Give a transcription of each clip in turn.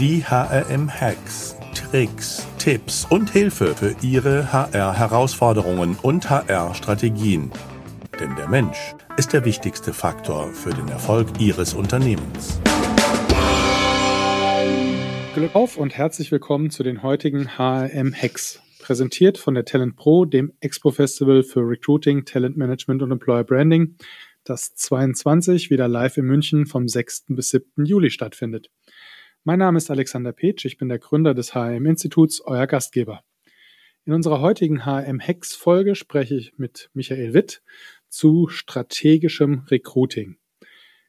Die HRM-Hacks, Tricks, Tipps und Hilfe für Ihre HR-Herausforderungen und HR-Strategien. Denn der Mensch ist der wichtigste Faktor für den Erfolg Ihres Unternehmens. Glück auf und herzlich willkommen zu den heutigen HRM-Hacks. Präsentiert von der Talent Pro, dem Expo Festival für Recruiting, Talent Management und Employer Branding, das 22 wieder live in München vom 6. bis 7. Juli stattfindet. Mein Name ist Alexander Petsch, ich bin der Gründer des HM-Instituts, euer Gastgeber. In unserer heutigen HM-Hex-Folge spreche ich mit Michael Witt zu strategischem Recruiting.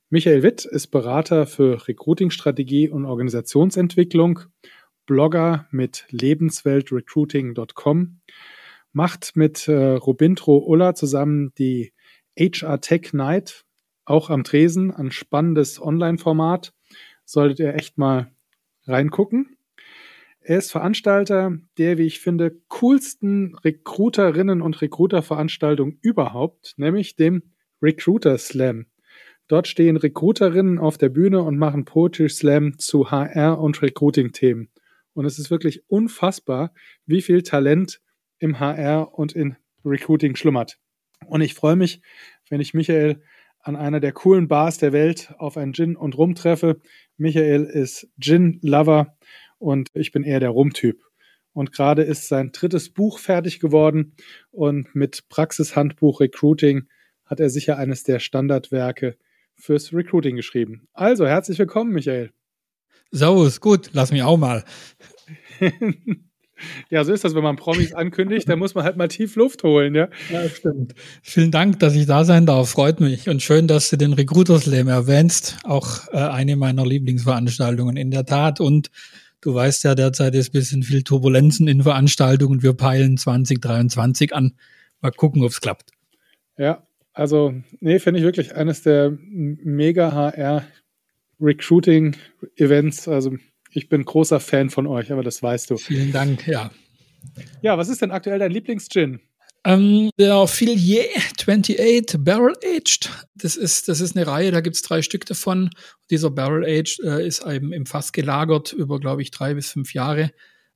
Michael Witt ist Berater für Recruiting-Strategie und Organisationsentwicklung, Blogger mit lebensweltrecruiting.com, macht mit äh, Robintro Ulla zusammen die HR Tech Night, auch am Tresen, ein spannendes Online-Format solltet ihr echt mal reingucken. Er ist Veranstalter der, wie ich finde, coolsten Recruiterinnen und Recruiter-Veranstaltung überhaupt, nämlich dem Recruiter Slam. Dort stehen Recruiterinnen auf der Bühne und machen Poetry Slam zu HR- und Recruiting-Themen. Und es ist wirklich unfassbar, wie viel Talent im HR und in Recruiting schlummert. Und ich freue mich, wenn ich Michael an einer der coolen Bars der Welt auf ein Gin und Rum treffe. Michael ist Gin-Lover und ich bin eher der Rum-Typ. Und gerade ist sein drittes Buch fertig geworden und mit Praxishandbuch Recruiting hat er sicher eines der Standardwerke fürs Recruiting geschrieben. Also herzlich willkommen, Michael. Servus, gut, lass mich auch mal. Ja, so ist das, wenn man Promis ankündigt, dann muss man halt mal tief Luft holen, ja. Ja, stimmt. Vielen Dank, dass ich da sein darf. Freut mich. Und schön, dass du den Recruiter Slam erwähnst. Auch äh, eine meiner Lieblingsveranstaltungen in der Tat. Und du weißt ja, derzeit ist ein bisschen viel Turbulenzen in Veranstaltungen. Wir peilen 2023 an. Mal gucken, ob es klappt. Ja, also, nee, finde ich wirklich eines der mega HR Recruiting Events. Also ich bin großer Fan von euch, aber das weißt du. Vielen Dank, ja. Ja, was ist denn aktuell dein Lieblingsgin? Ähm, der Filier 28 Barrel Aged. Das ist, das ist eine Reihe, da gibt es drei Stück davon. Dieser Barrel Aged äh, ist eben im Fass gelagert über, glaube ich, drei bis fünf Jahre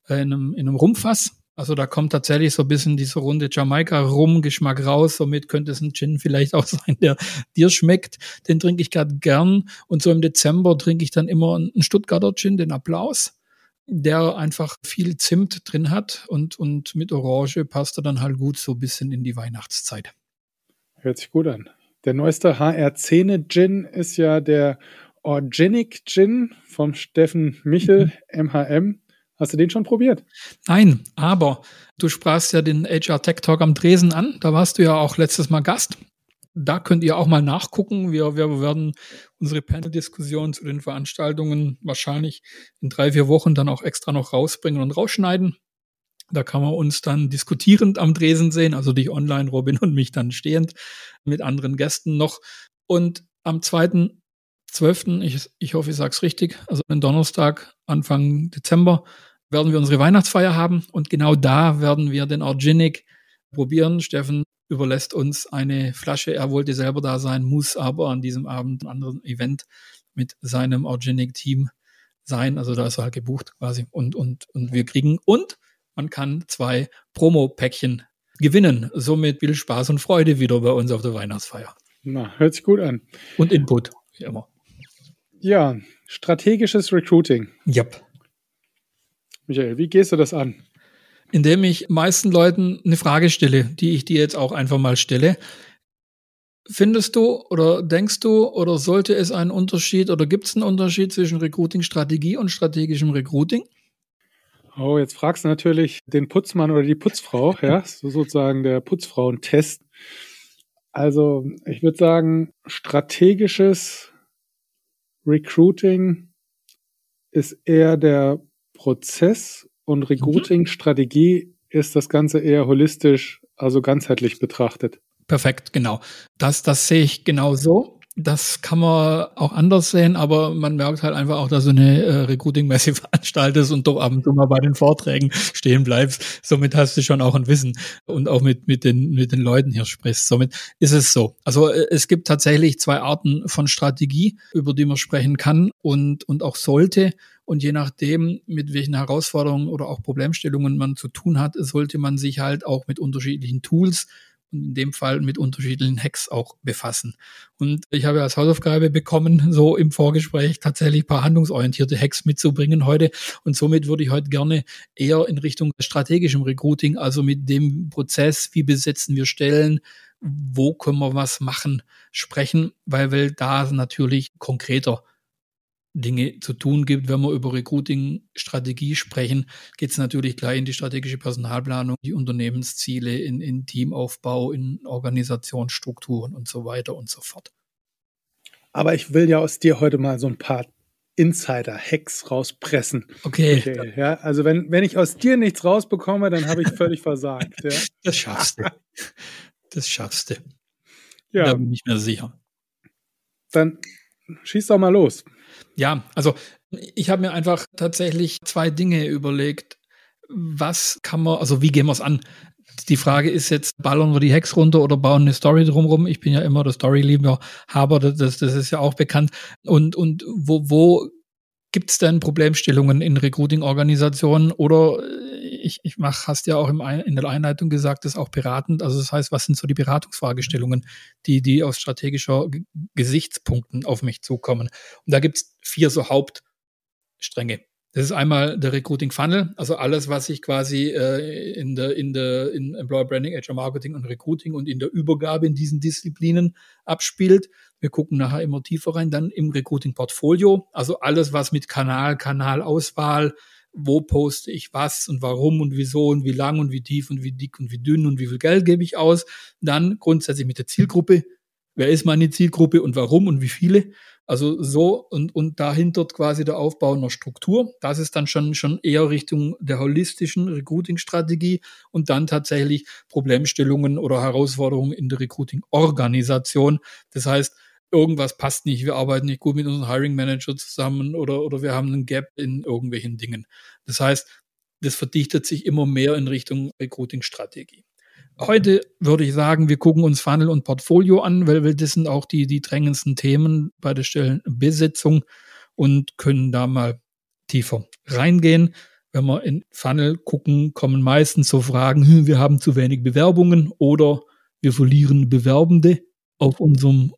äh, in, einem, in einem Rumfass. Also da kommt tatsächlich so ein bisschen dieser runde Jamaika-Rum-Geschmack raus. Somit könnte es ein Gin vielleicht auch sein, der dir schmeckt. Den trinke ich gerade gern. Und so im Dezember trinke ich dann immer einen Stuttgarter Gin, den Applaus, der einfach viel Zimt drin hat. Und, und mit Orange passt er dann halt gut so ein bisschen in die Weihnachtszeit. Hört sich gut an. Der neueste HR10 Gin ist ja der Organic Gin vom Steffen Michel, MHM. Hast du den schon probiert? Nein, aber du sprachst ja den HR Tech Talk am Dresen an. Da warst du ja auch letztes Mal Gast. Da könnt ihr auch mal nachgucken. Wir, wir werden unsere Panel-Diskussion zu den Veranstaltungen wahrscheinlich in drei, vier Wochen dann auch extra noch rausbringen und rausschneiden. Da kann man uns dann diskutierend am Dresen sehen, also dich online, Robin und mich dann stehend mit anderen Gästen noch. Und am 2.12., ich, ich hoffe, ich sage es richtig, also den Donnerstag, Anfang Dezember, werden wir unsere Weihnachtsfeier haben und genau da werden wir den Organic probieren. Steffen überlässt uns eine Flasche. Er wollte selber da sein, muss aber an diesem Abend ein anderes Event mit seinem Organic-Team sein. Also da ist er halt gebucht quasi. Und, und, und wir kriegen, und man kann zwei Promo-Päckchen gewinnen. Somit viel Spaß und Freude wieder bei uns auf der Weihnachtsfeier. Na, hört sich gut an. Und Input, wie immer. Ja, strategisches Recruiting. Yep. Michael, wie gehst du das an? Indem ich meisten Leuten eine Frage stelle, die ich dir jetzt auch einfach mal stelle. Findest du oder denkst du oder sollte es einen Unterschied oder gibt es einen Unterschied zwischen Recruiting-Strategie und strategischem Recruiting? Oh, jetzt fragst du natürlich den Putzmann oder die Putzfrau, ja, so sozusagen der Putzfrauentest. Also, ich würde sagen, strategisches Recruiting ist eher der Prozess und mhm. Recruiting-Strategie ist das Ganze eher holistisch, also ganzheitlich betrachtet. Perfekt, genau. Das, das sehe ich genau so. Das kann man auch anders sehen, aber man merkt halt einfach auch, dass du eine äh, Recruiting-Messe veranstaltest und doch ab und zu mal bei den Vorträgen stehen bleibst. Somit hast du schon auch ein Wissen und auch mit, mit, den, mit den Leuten hier sprichst. Somit ist es so. Also äh, es gibt tatsächlich zwei Arten von Strategie, über die man sprechen kann und, und auch sollte. Und je nachdem, mit welchen Herausforderungen oder auch Problemstellungen man zu tun hat, sollte man sich halt auch mit unterschiedlichen Tools in dem Fall mit unterschiedlichen Hacks auch befassen. Und ich habe als Hausaufgabe bekommen, so im Vorgespräch tatsächlich ein paar handlungsorientierte Hacks mitzubringen heute. Und somit würde ich heute gerne eher in Richtung strategischem Recruiting, also mit dem Prozess, wie besetzen wir Stellen, wo können wir was machen, sprechen, weil wir da natürlich konkreter Dinge zu tun gibt. Wenn wir über Recruiting-Strategie sprechen, geht es natürlich gleich in die strategische Personalplanung, die Unternehmensziele, in, in Teamaufbau, in Organisationsstrukturen und so weiter und so fort. Aber ich will ja aus dir heute mal so ein paar Insider-Hacks rauspressen. Okay. okay. ja, also wenn, wenn ich aus dir nichts rausbekomme, dann habe ich völlig versagt. Ja. Das schaffst du. Das schaffst du. Ja. Da bin ich mir sicher. Dann schieß doch mal los. Ja, also ich habe mir einfach tatsächlich zwei Dinge überlegt. Was kann man, also wie gehen wir es an? Die Frage ist jetzt, ballern wir die Hacks runter oder bauen eine Story drumherum? Ich bin ja immer der Story-Lieber Haber, das, das ist ja auch bekannt. Und, und wo, wo gibt es denn Problemstellungen in Recruiting-Organisationen oder ich, ich mach, hast ja auch im, in der Einleitung gesagt, das ist auch beratend. Also das heißt, was sind so die Beratungsfragestellungen, die, die aus strategischer Gesichtspunkten auf mich zukommen? Und da gibt es vier so Hauptstränge. Das ist einmal der Recruiting Funnel, also alles, was sich quasi äh, in der in der in Employer Branding, HR Marketing und Recruiting und in der Übergabe in diesen Disziplinen abspielt. Wir gucken nachher immer tiefer rein, dann im Recruiting Portfolio, also alles, was mit Kanal, Kanalauswahl, wo poste ich was und warum und wieso und wie lang und wie tief und wie dick und wie dünn und wie viel Geld gebe ich aus. Dann grundsätzlich mit der Zielgruppe. Wer ist meine Zielgruppe und warum und wie viele? Also so und, und dahinter quasi der Aufbau einer Struktur. Das ist dann schon, schon eher Richtung der holistischen Recruiting-Strategie und dann tatsächlich Problemstellungen oder Herausforderungen in der Recruiting-Organisation. Das heißt, irgendwas passt nicht, wir arbeiten nicht gut mit unserem Hiring Manager zusammen oder, oder wir haben einen Gap in irgendwelchen Dingen. Das heißt, das verdichtet sich immer mehr in Richtung Recruiting-Strategie. Heute würde ich sagen, wir gucken uns Funnel und Portfolio an, weil, weil das sind auch die, die drängendsten Themen bei der Stellenbesetzung und können da mal tiefer reingehen. Wenn wir in Funnel gucken, kommen meistens so Fragen, hm, wir haben zu wenig Bewerbungen oder wir verlieren Bewerbende auf unserem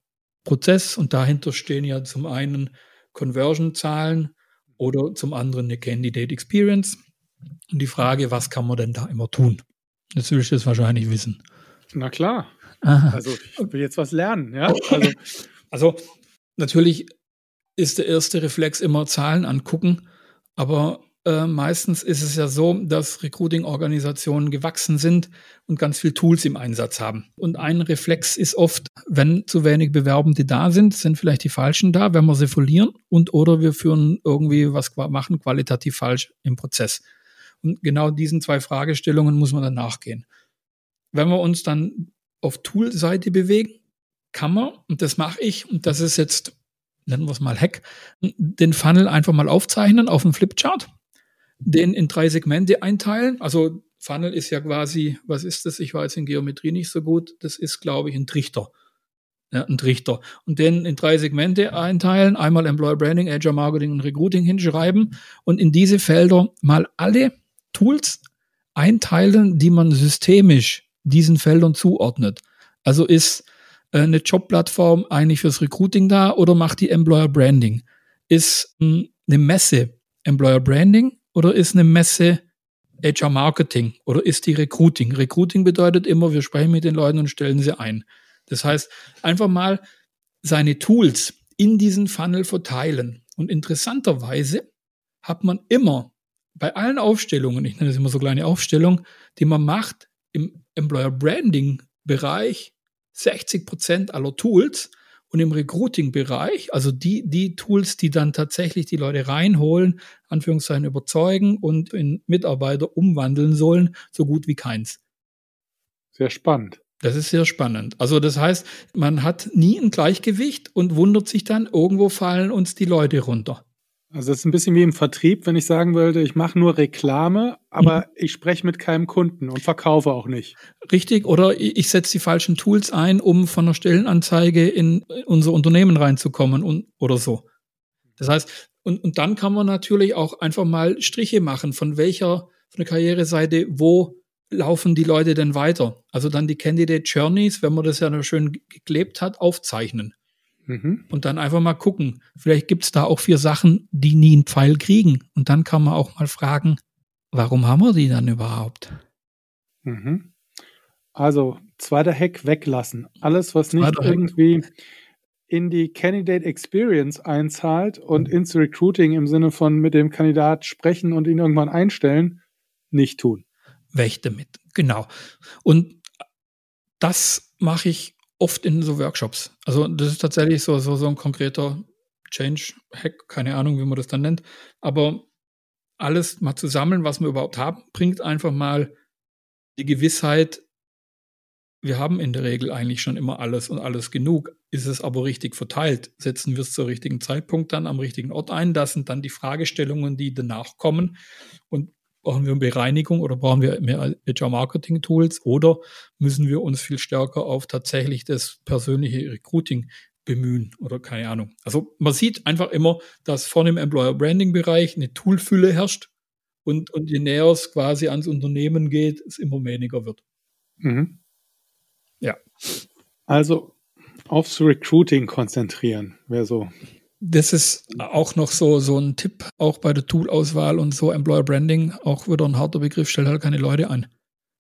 Prozess und dahinter stehen ja zum einen Conversion-Zahlen oder zum anderen eine Candidate Experience. Und die Frage, was kann man denn da immer tun? Jetzt will ich das wahrscheinlich wissen. Na klar. Aha. Also ich will jetzt was lernen, ja. Also, also natürlich ist der erste Reflex immer Zahlen angucken, aber äh, meistens ist es ja so, dass Recruiting-Organisationen gewachsen sind und ganz viel Tools im Einsatz haben. Und ein Reflex ist oft, wenn zu wenig Bewerbende da sind, sind vielleicht die Falschen da, wenn wir sie verlieren und oder wir führen irgendwie was machen qualitativ falsch im Prozess. Und genau diesen zwei Fragestellungen muss man dann nachgehen. Wenn wir uns dann auf Tool-Seite bewegen, kann man, und das mache ich, und das ist jetzt, nennen wir es mal Hack, den Funnel einfach mal aufzeichnen auf dem Flipchart den in drei Segmente einteilen. Also Funnel ist ja quasi, was ist das? Ich war jetzt in Geometrie nicht so gut. Das ist, glaube ich, ein Trichter. Ja, ein Trichter. Und den in drei Segmente einteilen, einmal Employer Branding, Agile Marketing und Recruiting hinschreiben und in diese Felder mal alle Tools einteilen, die man systemisch diesen Feldern zuordnet. Also ist äh, eine Jobplattform eigentlich fürs Recruiting da oder macht die Employer Branding? Ist hm, eine Messe Employer Branding oder ist eine Messe HR Marketing oder ist die Recruiting? Recruiting bedeutet immer, wir sprechen mit den Leuten und stellen sie ein. Das heißt, einfach mal seine Tools in diesen Funnel verteilen. Und interessanterweise hat man immer bei allen Aufstellungen, ich nenne das immer so kleine Aufstellungen, die man macht im Employer Branding Bereich, 60 Prozent aller Tools und im Recruiting-Bereich, also die, die Tools, die dann tatsächlich die Leute reinholen, Anführungszeichen überzeugen und in Mitarbeiter umwandeln sollen, so gut wie keins. Sehr spannend. Das ist sehr spannend. Also das heißt, man hat nie ein Gleichgewicht und wundert sich dann, irgendwo fallen uns die Leute runter. Also das ist ein bisschen wie im Vertrieb, wenn ich sagen würde, ich mache nur Reklame, aber mhm. ich spreche mit keinem Kunden und verkaufe auch nicht. Richtig, oder ich setze die falschen Tools ein, um von einer Stellenanzeige in unser Unternehmen reinzukommen und, oder so. Das heißt, und, und dann kann man natürlich auch einfach mal Striche machen, von welcher, von der Karriereseite, wo laufen die Leute denn weiter? Also dann die Candidate Journeys, wenn man das ja noch schön geklebt hat, aufzeichnen. Mhm. Und dann einfach mal gucken. Vielleicht gibt es da auch vier Sachen, die nie einen Pfeil kriegen. Und dann kann man auch mal fragen, warum haben wir die dann überhaupt? Mhm. Also, zweiter Hack weglassen. Alles, was nicht zweiter irgendwie Hack. in die Candidate Experience einzahlt und mhm. ins Recruiting im Sinne von mit dem Kandidat sprechen und ihn irgendwann einstellen, nicht tun. Wächte mit, genau. Und das mache ich oft in so Workshops. Also das ist tatsächlich so, so, so ein konkreter Change-Hack, keine Ahnung, wie man das dann nennt. Aber alles mal zu sammeln, was wir überhaupt haben, bringt einfach mal die Gewissheit, wir haben in der Regel eigentlich schon immer alles und alles genug. Ist es aber richtig verteilt? Setzen wir es zur richtigen Zeitpunkt dann am richtigen Ort ein? Das sind dann die Fragestellungen, die danach kommen. Und Brauchen wir Bereinigung oder brauchen wir mehr HR-Marketing-Tools oder müssen wir uns viel stärker auf tatsächlich das persönliche Recruiting bemühen oder keine Ahnung. Also man sieht einfach immer, dass von dem Employer-Branding-Bereich eine Toolfülle herrscht und, und je näher es quasi ans Unternehmen geht, es immer weniger wird. Mhm. Ja. Also aufs Recruiting konzentrieren wäre so das ist auch noch so, so ein Tipp, auch bei der Toolauswahl und so Employer Branding, auch wieder ein harter Begriff, stellt halt keine Leute ein.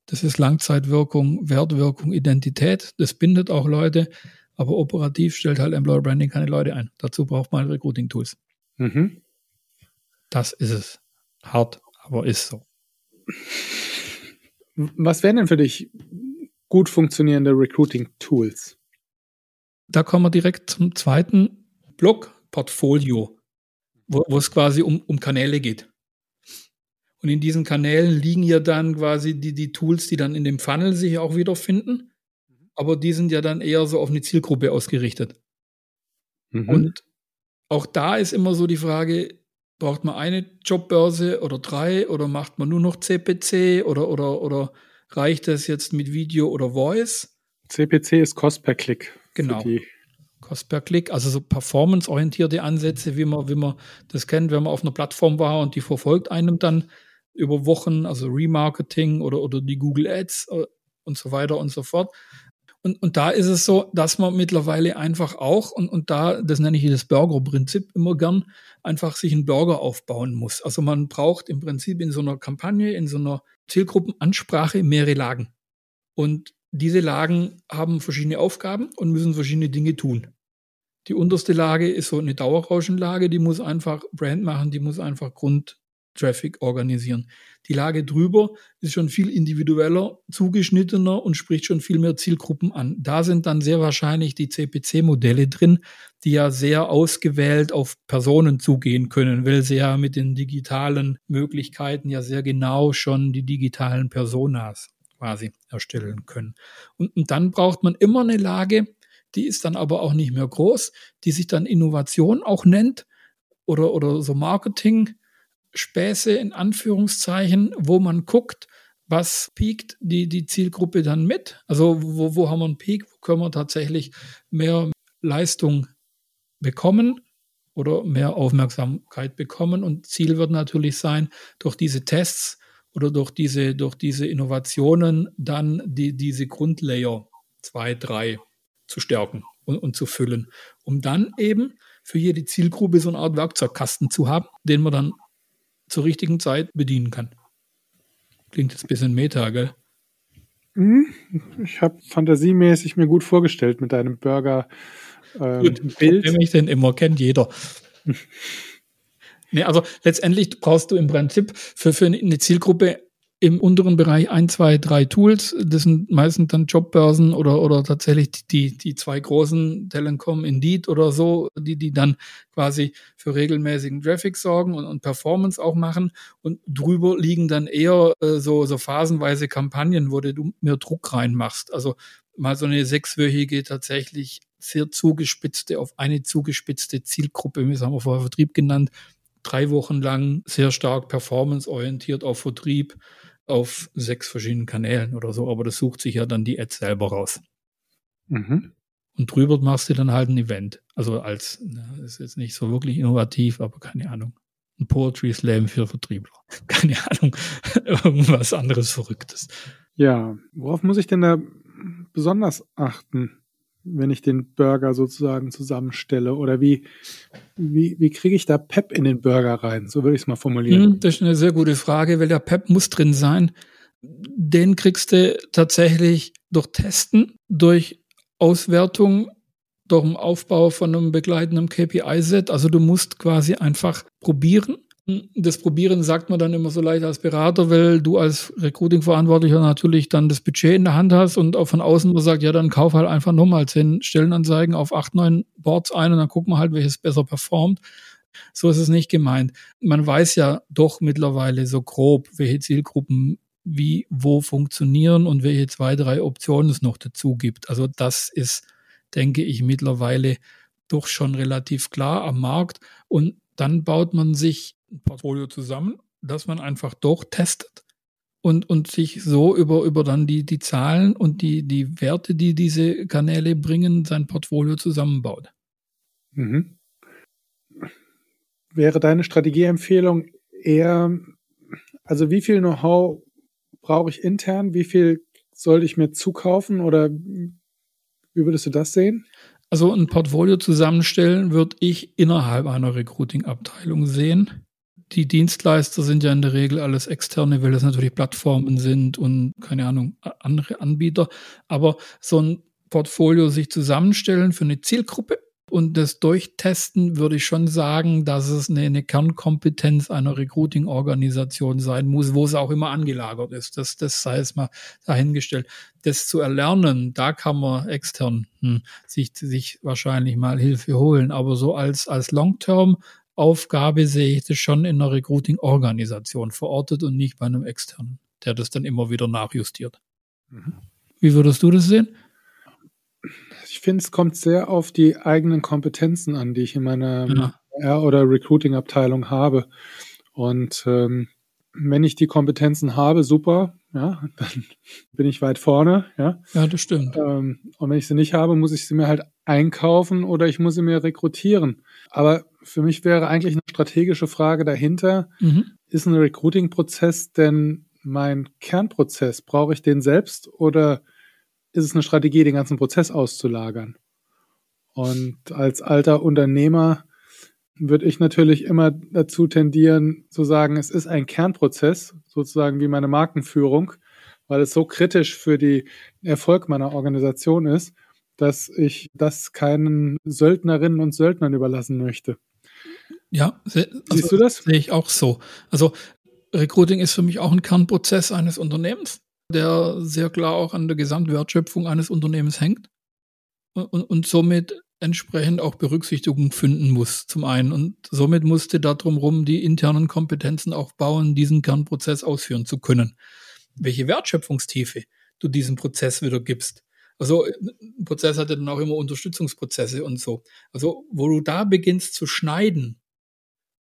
Das ist Langzeitwirkung, Wertwirkung, Identität. Das bindet auch Leute, aber operativ stellt halt Employer Branding keine Leute ein. Dazu braucht man Recruiting-Tools. Mhm. Das ist es. Hart, aber ist so. Was wären denn für dich gut funktionierende Recruiting-Tools? Da kommen wir direkt zum zweiten Block, Portfolio, wo, wo es quasi um, um Kanäle geht. Und in diesen Kanälen liegen ja dann quasi die, die Tools, die dann in dem Funnel sich auch wiederfinden. Aber die sind ja dann eher so auf eine Zielgruppe ausgerichtet. Mhm. Und auch da ist immer so die Frage, braucht man eine Jobbörse oder drei oder macht man nur noch CPC oder, oder, oder reicht das jetzt mit Video oder Voice? CPC ist Cost per Klick. Genau. Die Kost per Klick, also so performanceorientierte Ansätze, wie man, wie man das kennt, wenn man auf einer Plattform war und die verfolgt einem dann über Wochen, also Remarketing oder, oder die Google Ads äh, und so weiter und so fort. Und, und da ist es so, dass man mittlerweile einfach auch, und, und da, das nenne ich das Burger-Prinzip immer gern, einfach sich einen Burger aufbauen muss. Also man braucht im Prinzip in so einer Kampagne, in so einer Zielgruppenansprache mehrere Lagen. Und diese Lagen haben verschiedene Aufgaben und müssen verschiedene Dinge tun. Die unterste Lage ist so eine Dauerrauschenlage, die muss einfach Brand machen, die muss einfach Grundtraffic organisieren. Die Lage drüber ist schon viel individueller, zugeschnittener und spricht schon viel mehr Zielgruppen an. Da sind dann sehr wahrscheinlich die CPC-Modelle drin, die ja sehr ausgewählt auf Personen zugehen können, weil sie ja mit den digitalen Möglichkeiten ja sehr genau schon die digitalen Personas quasi erstellen können. Und, und dann braucht man immer eine Lage, die ist dann aber auch nicht mehr groß, die sich dann Innovation auch nennt oder, oder so Marketing-Späße in Anführungszeichen, wo man guckt, was piekt die, die Zielgruppe dann mit? Also wo, wo haben wir einen Peak? Wo können wir tatsächlich mehr Leistung bekommen oder mehr Aufmerksamkeit bekommen? Und Ziel wird natürlich sein, durch diese Tests oder durch diese, durch diese Innovationen dann die, diese Grundlayer zwei, drei zu stärken und, und zu füllen, um dann eben für jede Zielgruppe so eine Art Werkzeugkasten zu haben, den man dann zur richtigen Zeit bedienen kann. Klingt jetzt ein bisschen meta, gell? Mhm. Ich habe fantasiemäßig mir gut vorgestellt mit deinem Burger. Ähm, gut, Bild. Wer mich denn immer kennt, jeder. Nee, also letztendlich brauchst du im Prinzip für, für eine Zielgruppe im unteren Bereich ein, zwei, drei Tools. Das sind meistens dann Jobbörsen oder, oder tatsächlich die, die zwei großen Telekom, Indeed oder so, die, die dann quasi für regelmäßigen Traffic sorgen und, und Performance auch machen. Und drüber liegen dann eher äh, so, so phasenweise Kampagnen, wo du mehr Druck reinmachst. Also mal so eine sechswöchige tatsächlich sehr zugespitzte, auf eine zugespitzte Zielgruppe, wir haben wir vorher Vertrieb genannt, drei Wochen lang sehr stark performanceorientiert auf Vertrieb auf sechs verschiedenen Kanälen oder so, aber das sucht sich ja dann die Ad selber raus. Mhm. Und drüber machst du dann halt ein Event. Also als, na, ist jetzt nicht so wirklich innovativ, aber keine Ahnung. Ein Poetry Slam für Vertriebler. Keine Ahnung. Irgendwas anderes Verrücktes. Ja, worauf muss ich denn da besonders achten? Wenn ich den Burger sozusagen zusammenstelle? Oder wie, wie, wie kriege ich da Pep in den Burger rein? So würde ich es mal formulieren. Hm, das ist eine sehr gute Frage, weil der Pep muss drin sein. Den kriegst du tatsächlich durch Testen, durch Auswertung, durch den Aufbau von einem begleitenden KPI-Set. Also du musst quasi einfach probieren das Probieren sagt man dann immer so leicht als Berater, weil du als Recruiting-Verantwortlicher natürlich dann das Budget in der Hand hast und auch von außen man sagt, ja, dann kauf halt einfach nochmal zehn Stellenanzeigen auf acht, neun Boards ein und dann gucken wir halt, welches besser performt. So ist es nicht gemeint. Man weiß ja doch mittlerweile so grob, welche Zielgruppen wie, wo funktionieren und welche zwei, drei Optionen es noch dazu gibt. Also das ist, denke ich, mittlerweile doch schon relativ klar am Markt und dann baut man sich ein Portfolio zusammen, das man einfach durchtestet und, und sich so über, über dann die, die Zahlen und die, die Werte, die diese Kanäle bringen, sein Portfolio zusammenbaut. Mhm. Wäre deine Strategieempfehlung eher, also wie viel Know-how brauche ich intern, wie viel sollte ich mir zukaufen oder wie würdest du das sehen? Also ein Portfolio zusammenstellen würde ich innerhalb einer Recruiting-Abteilung sehen die Dienstleister sind ja in der Regel alles externe, weil das natürlich Plattformen sind und keine Ahnung, andere Anbieter. Aber so ein Portfolio sich zusammenstellen für eine Zielgruppe und das durchtesten, würde ich schon sagen, dass es eine, eine Kernkompetenz einer Recruiting-Organisation sein muss, wo es auch immer angelagert ist. Das, das sei es mal dahingestellt. Das zu erlernen, da kann man extern hm, sich, sich wahrscheinlich mal Hilfe holen. Aber so als, als Long-Term Aufgabe sehe ich das schon in einer Recruiting-Organisation verortet und nicht bei einem externen, der das dann immer wieder nachjustiert. Mhm. Wie würdest du das sehen? Ich finde, es kommt sehr auf die eigenen Kompetenzen an, die ich in meiner ja. R- oder Recruiting-Abteilung habe. Und ähm, wenn ich die Kompetenzen habe, super, ja, dann bin ich weit vorne, ja. Ja, das stimmt. Ähm, und wenn ich sie nicht habe, muss ich sie mir halt einkaufen oder ich muss sie mir rekrutieren. Aber für mich wäre eigentlich eine strategische Frage dahinter, mhm. ist ein Recruiting-Prozess denn mein Kernprozess? Brauche ich den selbst oder ist es eine Strategie, den ganzen Prozess auszulagern? Und als alter Unternehmer würde ich natürlich immer dazu tendieren zu sagen, es ist ein Kernprozess, sozusagen wie meine Markenführung, weil es so kritisch für den Erfolg meiner Organisation ist, dass ich das keinen Söldnerinnen und Söldnern überlassen möchte. Ja, also, siehst du das? Sehe ich auch so. Also Recruiting ist für mich auch ein Kernprozess eines Unternehmens, der sehr klar auch an der Gesamtwertschöpfung eines Unternehmens hängt und, und, und somit entsprechend auch Berücksichtigung finden muss, zum einen. Und somit musste da drumherum die internen Kompetenzen aufbauen, diesen Kernprozess ausführen zu können. Welche Wertschöpfungstiefe du diesem Prozess wieder gibst, also ein Prozess hat ja dann auch immer Unterstützungsprozesse und so. Also wo du da beginnst zu schneiden,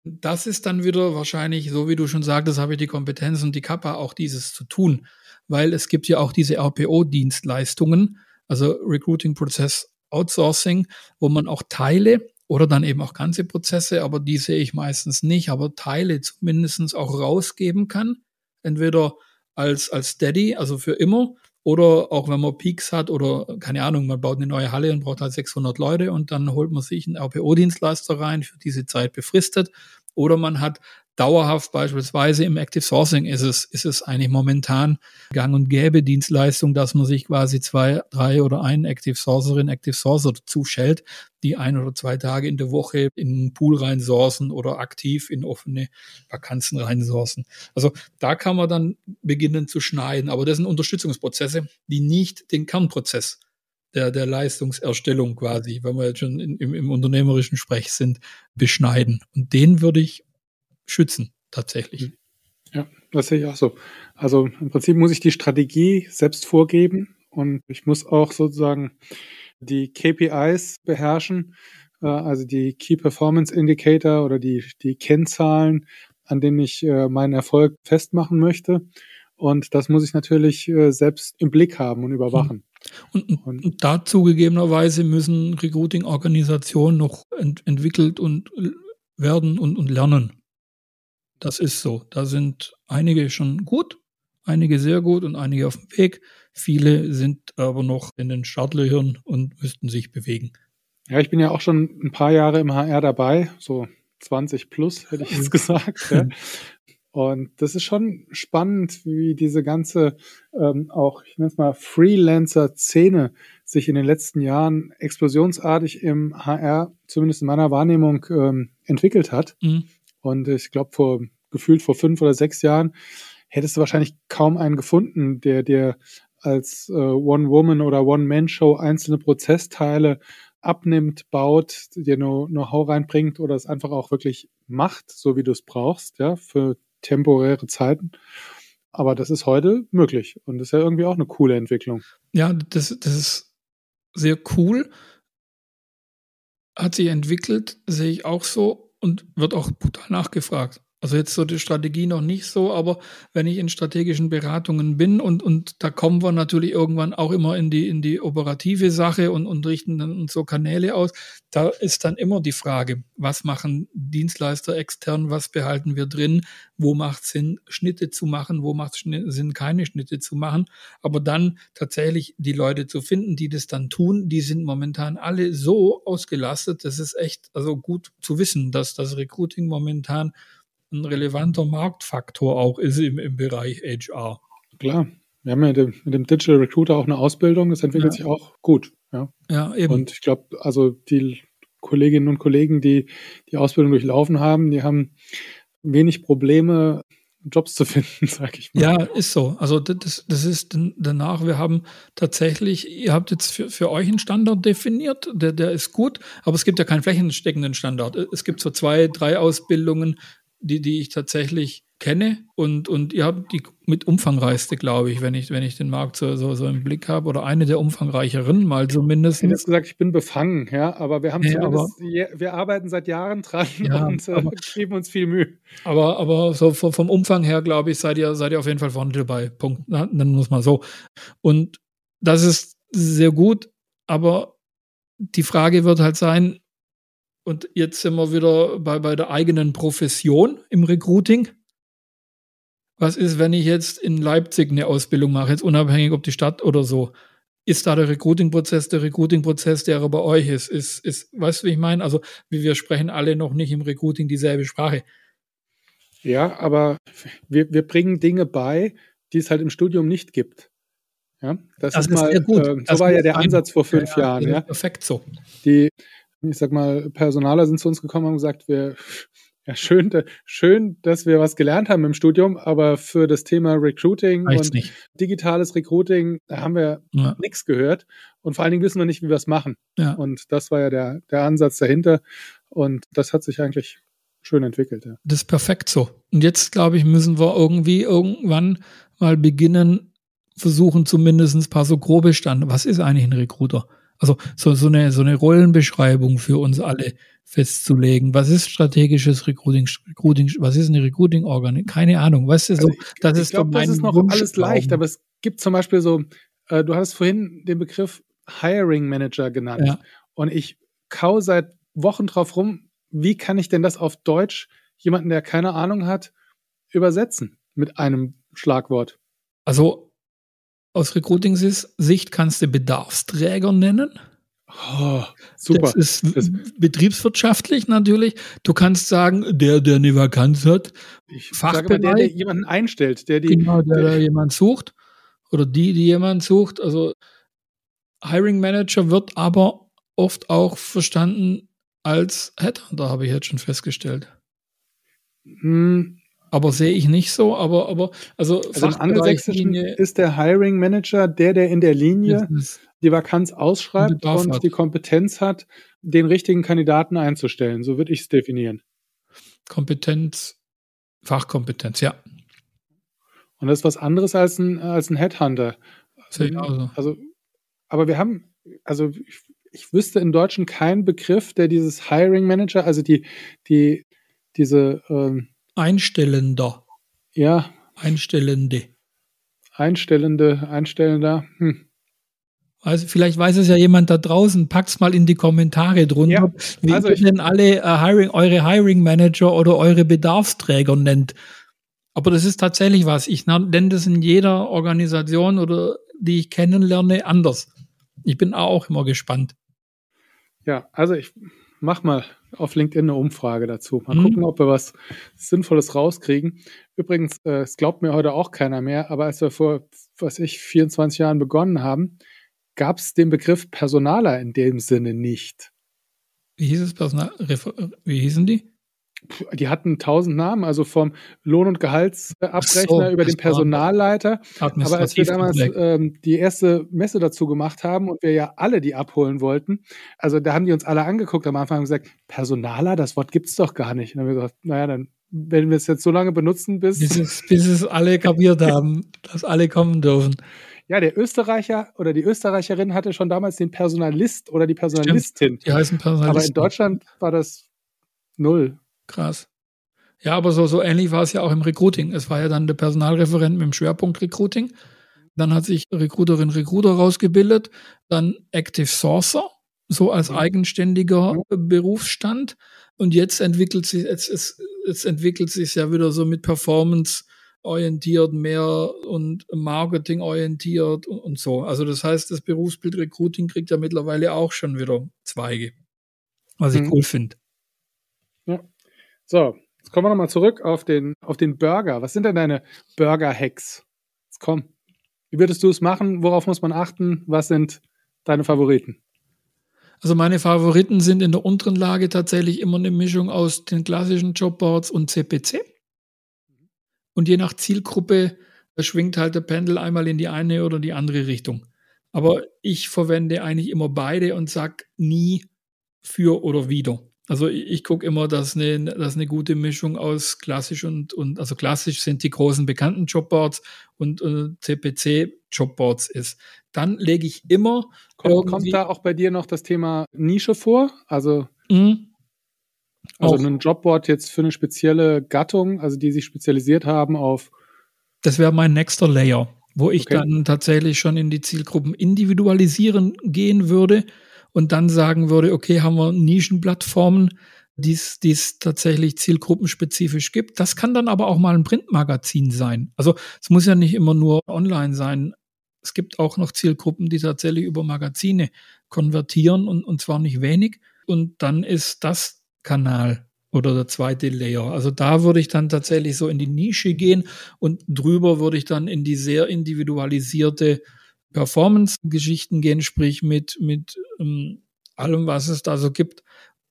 das ist dann wieder wahrscheinlich, so wie du schon sagtest, habe ich die Kompetenz und die Kappa auch dieses zu tun, weil es gibt ja auch diese RPO-Dienstleistungen, also Recruiting Process Outsourcing, wo man auch Teile oder dann eben auch ganze Prozesse, aber die sehe ich meistens nicht, aber Teile zumindest auch rausgeben kann. Entweder als, als Steady, also für immer, oder auch wenn man Peaks hat oder keine Ahnung, man baut eine neue Halle und braucht halt 600 Leute und dann holt man sich einen RPO-Dienstleister rein, für diese Zeit befristet. Oder man hat dauerhaft beispielsweise im Active Sourcing ist es, ist es eigentlich momentan gang und gäbe Dienstleistung, dass man sich quasi zwei, drei oder einen Active Sourcerin, Active Sourcer zuschellt, die ein oder zwei Tage in der Woche in einen Pool reinsourcen oder aktiv in offene Vakanzen reinsourcen. Also da kann man dann beginnen zu schneiden. Aber das sind Unterstützungsprozesse, die nicht den Kernprozess der, der Leistungserstellung quasi, wenn wir jetzt schon in, im, im unternehmerischen Sprech sind, beschneiden. Und den würde ich schützen, tatsächlich. Ja, das sehe ich auch so. Also im Prinzip muss ich die Strategie selbst vorgeben und ich muss auch sozusagen die KPIs beherrschen, äh, also die Key Performance Indicator oder die, die Kennzahlen, an denen ich äh, meinen Erfolg festmachen möchte. Und das muss ich natürlich äh, selbst im Blick haben und überwachen. Und, und, und dazu gegebenerweise müssen Recruiting-Organisationen noch ent entwickelt und werden und, und lernen. Das ist so. Da sind einige schon gut, einige sehr gut und einige auf dem Weg. Viele sind aber noch in den Startlöchern und müssten sich bewegen. Ja, ich bin ja auch schon ein paar Jahre im HR dabei, so 20 plus, hätte ich jetzt gesagt. ja. Und das ist schon spannend, wie diese ganze ähm, auch, ich nenne es mal, Freelancer-Szene sich in den letzten Jahren explosionsartig im HR, zumindest in meiner Wahrnehmung, ähm, entwickelt hat. Mhm. Und ich glaube, vor gefühlt vor fünf oder sechs Jahren hättest du wahrscheinlich kaum einen gefunden, der dir als äh, One-Woman- oder One-Man-Show einzelne Prozessteile abnimmt, baut, dir Know-how reinbringt oder es einfach auch wirklich macht, so wie du es brauchst, ja, für temporäre Zeiten. Aber das ist heute möglich und das ist ja irgendwie auch eine coole Entwicklung. Ja, das, das ist sehr cool. Hat sich entwickelt, sehe ich auch so und wird auch brutal nachgefragt. Also jetzt so die Strategie noch nicht so, aber wenn ich in strategischen Beratungen bin und, und da kommen wir natürlich irgendwann auch immer in die, in die operative Sache und, und richten dann so Kanäle aus, da ist dann immer die Frage, was machen Dienstleister extern, was behalten wir drin, wo macht es Sinn, Schnitte zu machen, wo macht es Sinn, keine Schnitte zu machen. Aber dann tatsächlich die Leute zu finden, die das dann tun, die sind momentan alle so ausgelastet, das ist echt also gut zu wissen, dass das Recruiting momentan ein relevanter Marktfaktor auch ist im, im Bereich HR. Klar. Wir haben ja mit dem, mit dem Digital Recruiter auch eine Ausbildung, das entwickelt ja. sich auch gut. Ja, ja eben. Und ich glaube, also die Kolleginnen und Kollegen, die die Ausbildung durchlaufen haben, die haben wenig Probleme, Jobs zu finden, sage ich mal. Ja, ist so. Also das, das ist danach, wir haben tatsächlich, ihr habt jetzt für, für euch einen Standard definiert, der, der ist gut, aber es gibt ja keinen flächensteckenden Standard. Es gibt so zwei, drei Ausbildungen, die, die ich tatsächlich kenne und, und ihr habt die mit umfangreichste, glaube ich, wenn ich, wenn ich den Markt so, so, so im Blick habe oder eine der umfangreicheren, mal zumindest. Ich hätte jetzt gesagt, ich bin befangen, ja, aber wir haben ja, zumindest, aber, wir arbeiten seit Jahren dran ja, und äh, geben uns viel Mühe. Aber, aber so vom Umfang her, glaube ich, seid ihr, seid ihr auf jeden Fall vorne dabei. Punkt. Dann muss man so. Und das ist sehr gut, aber die Frage wird halt sein, und jetzt sind wir wieder bei, bei der eigenen Profession im Recruiting. Was ist, wenn ich jetzt in Leipzig eine Ausbildung mache, jetzt unabhängig ob die Stadt oder so? Ist da der Recruiting-Prozess der Recruiting-Prozess, der er bei euch ist? Ist, ist, weißt du, wie ich meine? Also, wir sprechen alle noch nicht im Recruiting dieselbe Sprache. Ja, aber wir, wir bringen Dinge bei, die es halt im Studium nicht gibt. Ja, das, das ist, ist mal, äh, so das war ja der Ansatz vor fünf ja, Jahren. Ja, perfekt so. Die, ich sag mal, Personaler sind zu uns gekommen und haben gesagt, wir, ja, schön, schön, dass wir was gelernt haben im Studium, aber für das Thema Recruiting Reicht's und nicht. digitales Recruiting, da haben wir ja. nichts gehört. Und vor allen Dingen wissen wir nicht, wie wir es machen. Ja. Und das war ja der, der Ansatz dahinter. Und das hat sich eigentlich schön entwickelt. Ja. Das ist perfekt so. Und jetzt, glaube ich, müssen wir irgendwie irgendwann mal beginnen, versuchen zumindest ein paar so grobe Stand. Was ist eigentlich ein Recruiter? Also so, so, eine, so eine Rollenbeschreibung für uns alle festzulegen. Was ist strategisches Recruiting? Recruiting was ist eine Recruiting-Organ? Keine Ahnung. Weißt du, so, also das ist glaub, das ist noch alles leicht, aber es gibt zum Beispiel so, äh, du hast vorhin den Begriff Hiring Manager genannt. Ja. Und ich kau seit Wochen drauf rum, wie kann ich denn das auf Deutsch jemanden, der keine Ahnung hat, übersetzen mit einem Schlagwort? Also aus Recruiting-Sicht kannst du Bedarfsträger nennen. Oh, super. Das ist das betriebswirtschaftlich natürlich. Du kannst sagen, der, der eine Vakanz hat, ich sage mal, der, der jemanden einstellt, der die. Genau, der, der jemand sucht. Oder die, die jemand sucht. Also Hiring Manager wird aber oft auch verstanden als Headhunter, habe ich jetzt schon festgestellt. Hm, aber sehe ich nicht so, aber, aber also, also im Angelsächsischen ist der Hiring Manager der, der in der Linie die Vakanz ausschreibt und hat. die Kompetenz hat, den richtigen Kandidaten einzustellen. So würde ich es definieren. Kompetenz, Fachkompetenz, ja. Und das ist was anderes als ein, als ein Headhunter. Also. also, aber wir haben, also ich, ich wüsste in Deutschen keinen Begriff, der dieses Hiring Manager, also die, die, diese ähm, Einstellender. Ja. Einstellende. Einstellende, Einstellender. Hm. Also vielleicht weiß es ja jemand da draußen, packt's mal in die Kommentare drunter, ja, wie also ihr denn alle uh, Hiring, eure Hiring Manager oder eure Bedarfsträger nennt. Aber das ist tatsächlich was. Ich nenne das in jeder Organisation oder die ich kennenlerne anders. Ich bin auch immer gespannt. Ja, also ich mach mal auf LinkedIn eine Umfrage dazu. Mal mhm. gucken, ob wir was Sinnvolles rauskriegen. Übrigens, äh, es glaubt mir heute auch keiner mehr, aber als wir vor, was ich, 24 Jahren begonnen haben, gab es den Begriff Personaler in dem Sinne nicht. Wie hieß es Personal? Wie hießen die? Die hatten tausend Namen, also vom Lohn- und Gehaltsabrechner so, über den Personalleiter. Aber als wir damals ähm, die erste Messe dazu gemacht haben und wir ja alle die abholen wollten, also da haben die uns alle angeguckt am Anfang und gesagt, Personaler, das Wort gibt es doch gar nicht. Und dann haben wir gesagt, naja, dann werden wir es jetzt so lange benutzen, bis, bis, es, bis es alle kapiert haben, dass alle kommen dürfen. Ja, der Österreicher oder die Österreicherin hatte schon damals den Personalist oder die Personalistin. Stimmt, die heißen Personalisten. Aber in Deutschland war das null. Krass. Ja, aber so, so ähnlich war es ja auch im Recruiting. Es war ja dann der Personalreferent mit dem Schwerpunkt Recruiting. Dann hat sich Recruiterin, Recruiter rausgebildet. Dann Active Sourcer, so als mhm. eigenständiger Berufsstand. Und jetzt entwickelt sich, jetzt, jetzt, jetzt entwickelt sich ja wieder so mit Performance orientiert mehr und Marketing orientiert und, und, so. Also das heißt, das Berufsbild Recruiting kriegt ja mittlerweile auch schon wieder Zweige, was ich mhm. cool finde. So, jetzt kommen wir nochmal zurück auf den, auf den Burger. Was sind denn deine Burger-Hacks? Jetzt komm. Wie würdest du es machen? Worauf muss man achten? Was sind deine Favoriten? Also meine Favoriten sind in der unteren Lage tatsächlich immer eine Mischung aus den klassischen Jobboards und CPC. Und je nach Zielgruppe schwingt halt der Pendel einmal in die eine oder die andere Richtung. Aber ich verwende eigentlich immer beide und sag nie für oder wieder. Also ich, ich gucke immer, dass eine, dass eine gute Mischung aus klassisch und, und also klassisch sind die großen bekannten Jobboards und, und CPC Jobboards ist. Dann lege ich immer. Kommt, kommt, da auch bei dir noch das Thema Nische vor? Also mhm. Also ein Jobboard jetzt für eine spezielle Gattung, also die sich spezialisiert haben auf. Das wäre mein nächster Layer, wo ich okay. dann tatsächlich schon in die Zielgruppen individualisieren gehen würde und dann sagen würde, okay, haben wir Nischenplattformen, die es tatsächlich zielgruppenspezifisch gibt. Das kann dann aber auch mal ein Printmagazin sein. Also es muss ja nicht immer nur online sein. Es gibt auch noch Zielgruppen, die tatsächlich über Magazine konvertieren und, und zwar nicht wenig. Und dann ist das Kanal oder der zweite Layer. Also da würde ich dann tatsächlich so in die Nische gehen und drüber würde ich dann in die sehr individualisierte Performance-Geschichten gehen, sprich mit, mit ähm, allem, was es da so gibt,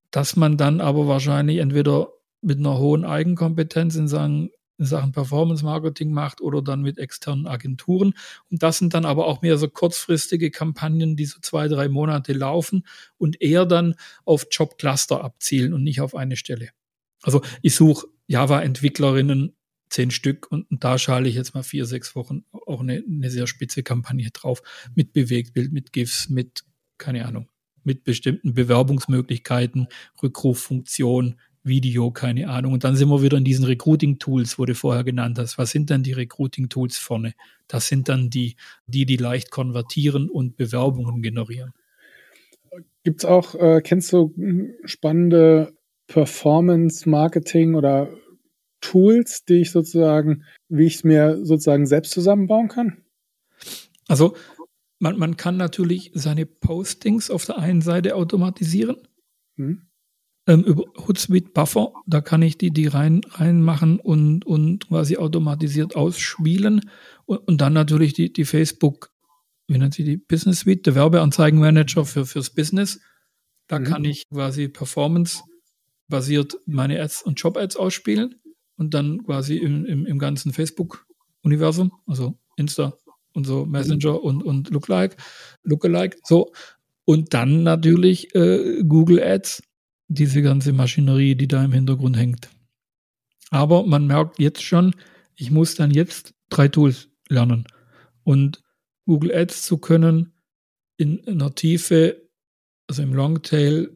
dass man dann aber wahrscheinlich entweder mit einer hohen Eigenkompetenz in Sachen in Sachen Performance Marketing macht oder dann mit externen Agenturen. Und das sind dann aber auch mehr so kurzfristige Kampagnen, die so zwei, drei Monate laufen und eher dann auf Jobcluster abzielen und nicht auf eine Stelle. Also ich suche Java-Entwicklerinnen zehn Stück und, und, da schalte ich jetzt mal vier, sechs Wochen auch eine, eine sehr spitze Kampagne drauf mit Bewegtbild, mit GIFs, mit, keine Ahnung, mit bestimmten Bewerbungsmöglichkeiten, Rückruffunktion, Video, keine Ahnung. Und dann sind wir wieder in diesen Recruiting-Tools, du vorher genannt hast. Was sind dann die Recruiting-Tools vorne? Das sind dann die, die, die leicht konvertieren und Bewerbungen generieren. Gibt es auch, äh, kennst du spannende Performance-Marketing oder Tools, die ich sozusagen, wie ich es mir sozusagen selbst zusammenbauen kann? Also man, man kann natürlich seine Postings auf der einen Seite automatisieren. Hm ähm, über Hootsuite Buffer, da kann ich die, die rein, reinmachen und, und quasi automatisiert ausspielen. Und, und dann natürlich die, die Facebook, wie nennt sie die Business Suite, der Werbeanzeigenmanager für, fürs Business. Da mhm. kann ich quasi Performance basiert meine Ads und Job-Ads ausspielen und dann quasi im, im, im ganzen Facebook-Universum, also Insta und so Messenger und, und Lookalike, Lookalike, so. Und dann natürlich äh, Google Ads diese ganze Maschinerie, die da im Hintergrund hängt. Aber man merkt jetzt schon, ich muss dann jetzt drei Tools lernen. Und Google Ads zu können in einer Tiefe, also im Longtail,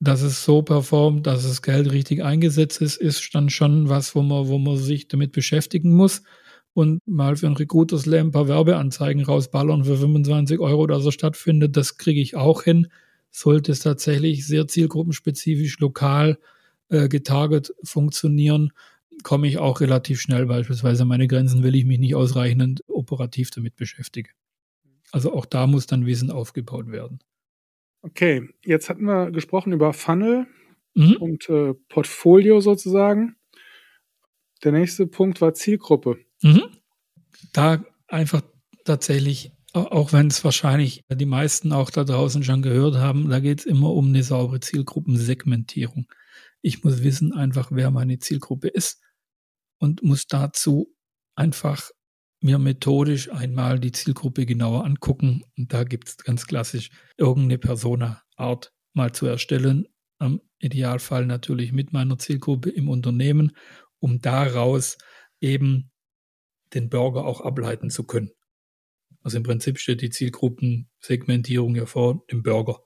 dass es so performt, dass das Geld richtig eingesetzt ist, ist dann schon was, wo man, wo man sich damit beschäftigen muss und mal für einen Recruiter Slam ein paar Werbeanzeigen rausballern für 25 Euro oder so stattfindet, das kriege ich auch hin. Sollte es tatsächlich sehr zielgruppenspezifisch lokal äh, getarget funktionieren, komme ich auch relativ schnell beispielsweise an meine Grenzen, will ich mich nicht ausreichend operativ damit beschäftigen. Also auch da muss dann Wissen aufgebaut werden. Okay, jetzt hatten wir gesprochen über Funnel mhm. und äh, Portfolio sozusagen. Der nächste Punkt war Zielgruppe. Mhm. Da einfach tatsächlich, auch wenn es wahrscheinlich die meisten auch da draußen schon gehört haben, da geht es immer um eine saubere Zielgruppensegmentierung. Ich muss wissen einfach, wer meine Zielgruppe ist und muss dazu einfach mir methodisch einmal die Zielgruppe genauer angucken. Und da gibt es ganz klassisch irgendeine Persona-Art mal zu erstellen. Im Idealfall natürlich mit meiner Zielgruppe im Unternehmen, um daraus eben den Burger auch ableiten zu können. Also im Prinzip steht die Zielgruppensegmentierung ja vor dem Burger.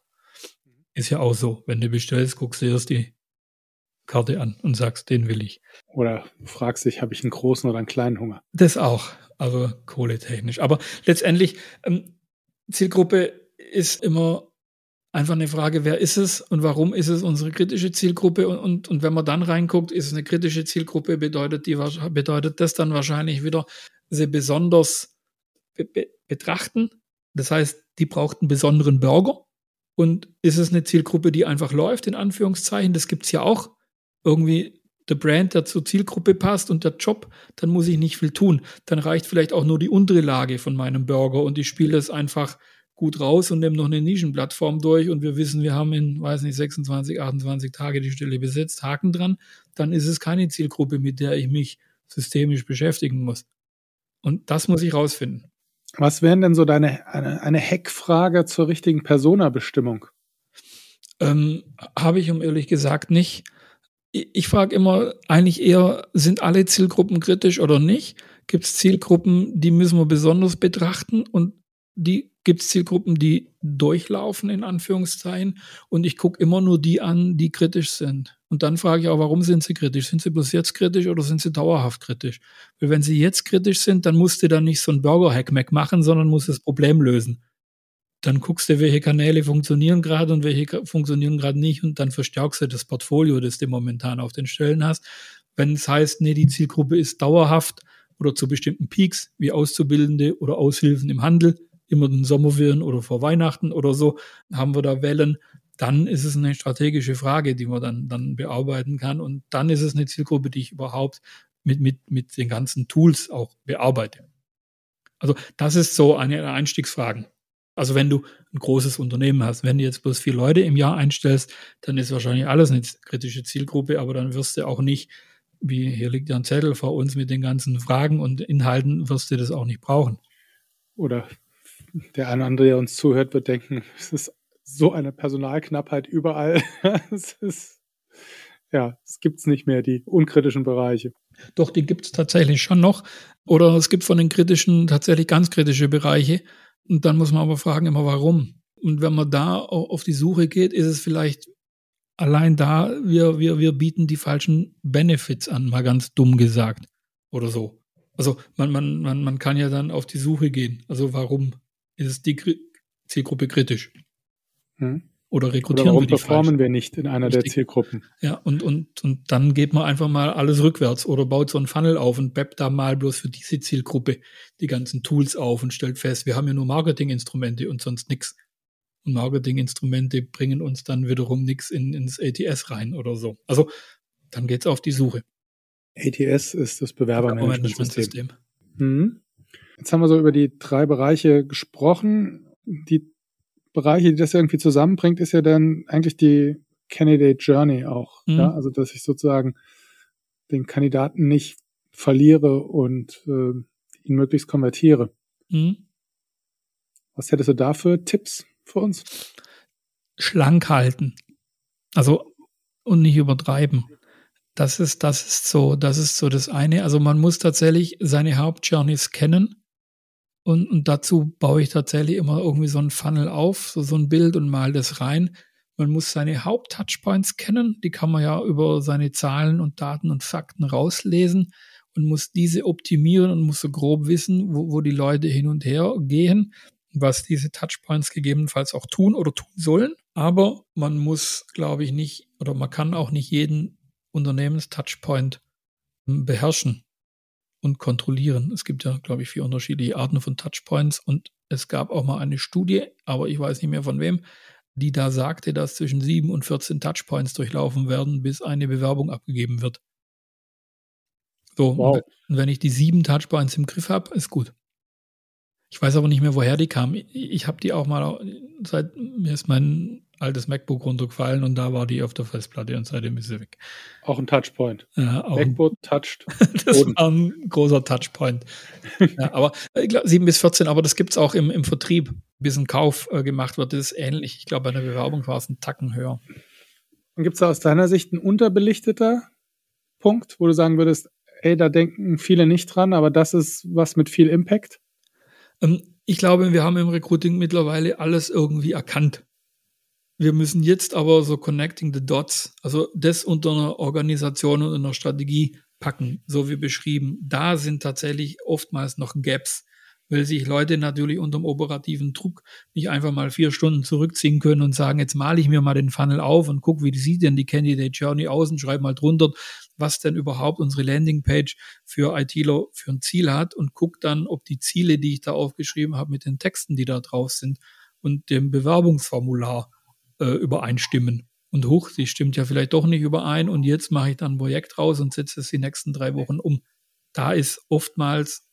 Ist ja auch so. Wenn du bestellst, guckst du erst die Karte an und sagst, den will ich. Oder fragst dich, habe ich einen großen oder einen kleinen Hunger? Das auch, also kohletechnisch. Aber letztendlich, ähm, Zielgruppe ist immer einfach eine Frage, wer ist es und warum ist es unsere kritische Zielgruppe? Und, und, und wenn man dann reinguckt, ist es eine kritische Zielgruppe, bedeutet, die, bedeutet das dann wahrscheinlich wieder, sie besonders be be betrachten. Das heißt, die braucht einen besonderen Burger. Und ist es eine Zielgruppe, die einfach läuft, in Anführungszeichen? Das gibt es ja auch irgendwie der Brand, der zur Zielgruppe passt und der Job, dann muss ich nicht viel tun. Dann reicht vielleicht auch nur die untere Lage von meinem Burger und ich spiele es einfach gut raus und nehme noch eine Nischenplattform durch und wir wissen, wir haben in, weiß nicht, 26, 28 Tage die Stelle besetzt, Haken dran, dann ist es keine Zielgruppe, mit der ich mich systemisch beschäftigen muss. Und das muss ich rausfinden. Was wären denn so deine, eine, eine Hackfrage zur richtigen Persona-Bestimmung? Ähm, Habe ich, um ehrlich gesagt, nicht ich frage immer eigentlich eher, sind alle Zielgruppen kritisch oder nicht? Gibt es Zielgruppen, die müssen wir besonders betrachten und die gibt es Zielgruppen, die durchlaufen, in Anführungszeichen. Und ich gucke immer nur die an, die kritisch sind. Und dann frage ich auch, warum sind sie kritisch? Sind sie bloß jetzt kritisch oder sind sie dauerhaft kritisch? Weil wenn sie jetzt kritisch sind, dann musst du da nicht so ein Burger-Hack-Mac machen, sondern musst das Problem lösen dann guckst du, welche Kanäle funktionieren gerade und welche funktionieren gerade nicht und dann verstärkst du das Portfolio, das du momentan auf den Stellen hast. Wenn es heißt, nee, die Zielgruppe ist dauerhaft oder zu bestimmten Peaks, wie Auszubildende oder Aushilfen im Handel, immer den Sommerferien oder vor Weihnachten oder so, haben wir da Wellen, dann ist es eine strategische Frage, die man dann, dann bearbeiten kann. Und dann ist es eine Zielgruppe, die ich überhaupt mit, mit, mit den ganzen Tools auch bearbeite. Also das ist so eine Einstiegsfrage. Also wenn du ein großes Unternehmen hast, wenn du jetzt bloß vier Leute im Jahr einstellst, dann ist wahrscheinlich alles eine kritische Zielgruppe, aber dann wirst du auch nicht, wie hier liegt ja ein Zettel vor uns mit den ganzen Fragen und Inhalten, wirst du das auch nicht brauchen. Oder der eine oder andere, der uns zuhört, wird denken, es ist so eine Personalknappheit überall. es ist, ja, es gibt es nicht mehr, die unkritischen Bereiche. Doch, die gibt es tatsächlich schon noch. Oder es gibt von den kritischen tatsächlich ganz kritische Bereiche. Und dann muss man aber fragen immer, warum? Und wenn man da auf die Suche geht, ist es vielleicht allein da, wir, wir, wir bieten die falschen Benefits an, mal ganz dumm gesagt. Oder so. Also man, man, man, man kann ja dann auf die Suche gehen. Also warum ist die Zielgruppe kritisch? Hm oder rekrutieren oder warum wir die performen falsch? wir nicht in einer Richtig. der Zielgruppen? Ja, und, und, und dann geht man einfach mal alles rückwärts oder baut so einen Funnel auf und beppt da mal bloß für diese Zielgruppe die ganzen Tools auf und stellt fest, wir haben ja nur Marketinginstrumente und sonst nichts. Und Marketinginstrumente bringen uns dann wiederum nichts in, ins ATS rein oder so. Also dann geht's auf die Suche. ATS ist das Bewerbermanagementsystem. Mhm. Jetzt haben wir so über die drei Bereiche gesprochen. Die Bereiche, die das irgendwie zusammenbringt, ist ja dann eigentlich die Candidate Journey auch. Mhm. Ja? Also, dass ich sozusagen den Kandidaten nicht verliere und äh, ihn möglichst konvertiere. Mhm. Was hättest du da für Tipps für uns? Schlank halten. Also, und nicht übertreiben. Das ist, das ist so, das ist so das eine. Also man muss tatsächlich seine Hauptjourneys kennen Und, und dazu baue ich tatsächlich immer irgendwie so ein Funnel auf, so, so ein Bild und mal das rein. Man muss seine Haupt-Touchpoints kennen, die kann man ja über seine Zahlen und Daten und Fakten rauslesen und muss diese optimieren und muss so grob wissen, wo, wo die Leute hin und her gehen, was diese Touchpoints gegebenenfalls auch tun oder tun sollen. Aber man muss, glaube ich, nicht oder man kann auch nicht jeden Unternehmens-Touchpoint hm, beherrschen und kontrollieren. Es gibt ja, glaube ich, vier unterschiedliche Arten von Touchpoints und es gab auch mal eine Studie, aber ich weiß nicht mehr von wem, die da sagte, dass zwischen 7 und 14 Touchpoints durchlaufen werden, bis eine Bewerbung abgegeben wird. So, wow. und wenn ich die sieben Touchpoints im Griff habe, ist gut. Ich weiß aber nicht mehr, woher die kamen. Ich, ich habe die auch mal, seit mir ist mein altes MacBook runtergefallen und da war die auf der Festplatte und seitdem ist sie weg. Auch ein Touchpoint. Ja, MacBook ein, touched. das Boden. war ein großer Touchpoint. ja, aber ich glaube 7 bis 14, aber das gibt es auch im, im Vertrieb, bis ein Kauf äh, gemacht wird. Das ist ähnlich. Ich glaube, bei der Bewerbung war es ein Tacken höher. Und gibt es da aus deiner Sicht ein unterbelichteter Punkt, wo du sagen würdest, ey, da denken viele nicht dran, aber das ist was mit viel Impact? Ähm, ich glaube, wir haben im Recruiting mittlerweile alles irgendwie erkannt. Wir müssen jetzt aber so connecting the dots, also das unter einer Organisation und einer Strategie packen, so wie beschrieben. Da sind tatsächlich oftmals noch Gaps, weil sich Leute natürlich unter dem operativen Druck nicht einfach mal vier Stunden zurückziehen können und sagen, jetzt male ich mir mal den Funnel auf und guck, wie sieht denn die Candidate Journey aus und schreibe mal drunter, was denn überhaupt unsere Landingpage für ITler für ein Ziel hat und guck dann, ob die Ziele, die ich da aufgeschrieben habe, mit den Texten, die da drauf sind und dem Bewerbungsformular äh, übereinstimmen. Und hoch, die stimmt ja vielleicht doch nicht überein und jetzt mache ich dann ein Projekt raus und setze es die nächsten drei Wochen um. Da ist oftmals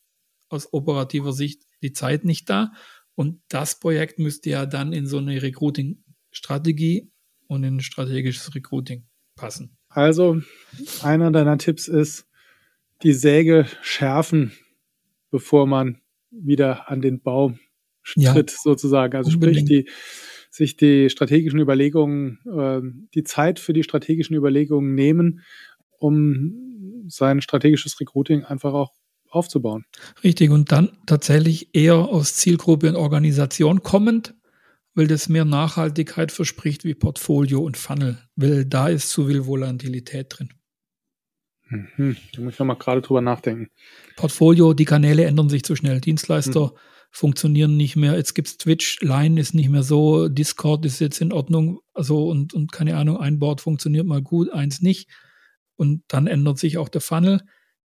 aus operativer Sicht die Zeit nicht da. Und das Projekt müsste ja dann in so eine Recruiting-Strategie und in strategisches Recruiting passen. Also, einer deiner Tipps ist, die Säge schärfen, bevor man wieder an den Baum tritt, ja, sozusagen. Also unbedingt. sprich, die, sich die strategischen Überlegungen, äh, die Zeit für die strategischen Überlegungen nehmen, um sein strategisches Recruiting einfach auch aufzubauen. Richtig, und dann tatsächlich eher aus Zielgruppe und Organisation kommend, weil das mehr Nachhaltigkeit verspricht wie Portfolio und Funnel, weil da ist zu viel Volatilität drin. Mhm. Da muss ich nochmal gerade drüber nachdenken. Portfolio, die Kanäle ändern sich zu schnell. Dienstleister mhm. Funktionieren nicht mehr. Jetzt gibt es Twitch, Line ist nicht mehr so, Discord ist jetzt in Ordnung. Also und, und keine Ahnung, ein Board funktioniert mal gut, eins nicht. Und dann ändert sich auch der Funnel.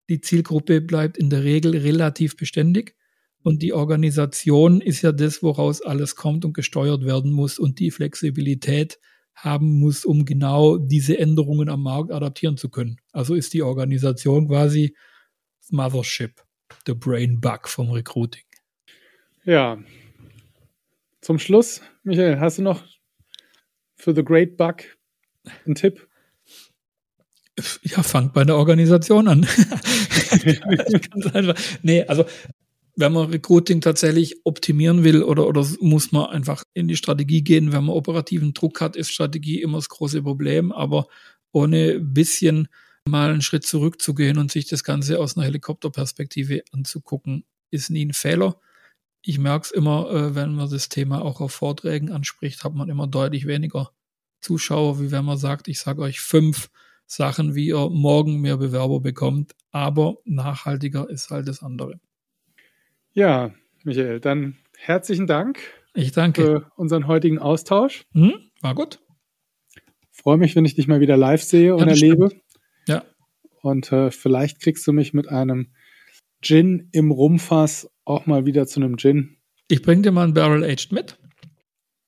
Die Zielgruppe bleibt in der Regel relativ beständig. Und die Organisation ist ja das, woraus alles kommt und gesteuert werden muss und die Flexibilität haben muss, um genau diese Änderungen am Markt adaptieren zu können. Also ist die Organisation quasi Mothership, the Brain Bug vom Recruiting. Ja. Zum Schluss, Michael, hast du noch für The Great Bug einen Tipp? Ja, fangt bei der Organisation an. nee, also wenn man Recruiting tatsächlich optimieren will oder, oder muss man einfach in die Strategie gehen, wenn man operativen Druck hat, ist Strategie immer das große Problem, aber ohne bisschen mal einen Schritt zurückzugehen und sich das Ganze aus einer Helikopterperspektive anzugucken, ist nie ein Fehler. Ich merke es immer, äh, wenn man das Thema auch auf Vorträgen anspricht, hat man immer deutlich weniger Zuschauer, wie wenn man sagt, ich sage euch fünf Sachen, wie ihr morgen mehr Bewerber bekommt, aber nachhaltiger ist halt das andere. Ja, Michael, dann herzlichen Dank. Ich danke. Für unseren heutigen Austausch. Hm, war gut. Freue mich, wenn ich dich mal wieder live sehe und ja, erlebe. Stimmt. Ja. Und äh, vielleicht kriegst du mich mit einem Gin im Rumfass auch mal wieder zu einem Gin. Ich bringe dir mal ein Barrel Aged mit.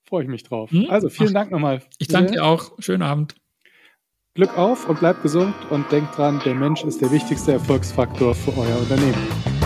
Freue ich mich drauf. Hm? Also vielen Ach, Dank nochmal. Ich danke dir auch. Schönen Abend. Glück auf und bleib gesund und denk dran, der Mensch ist der wichtigste Erfolgsfaktor für euer Unternehmen.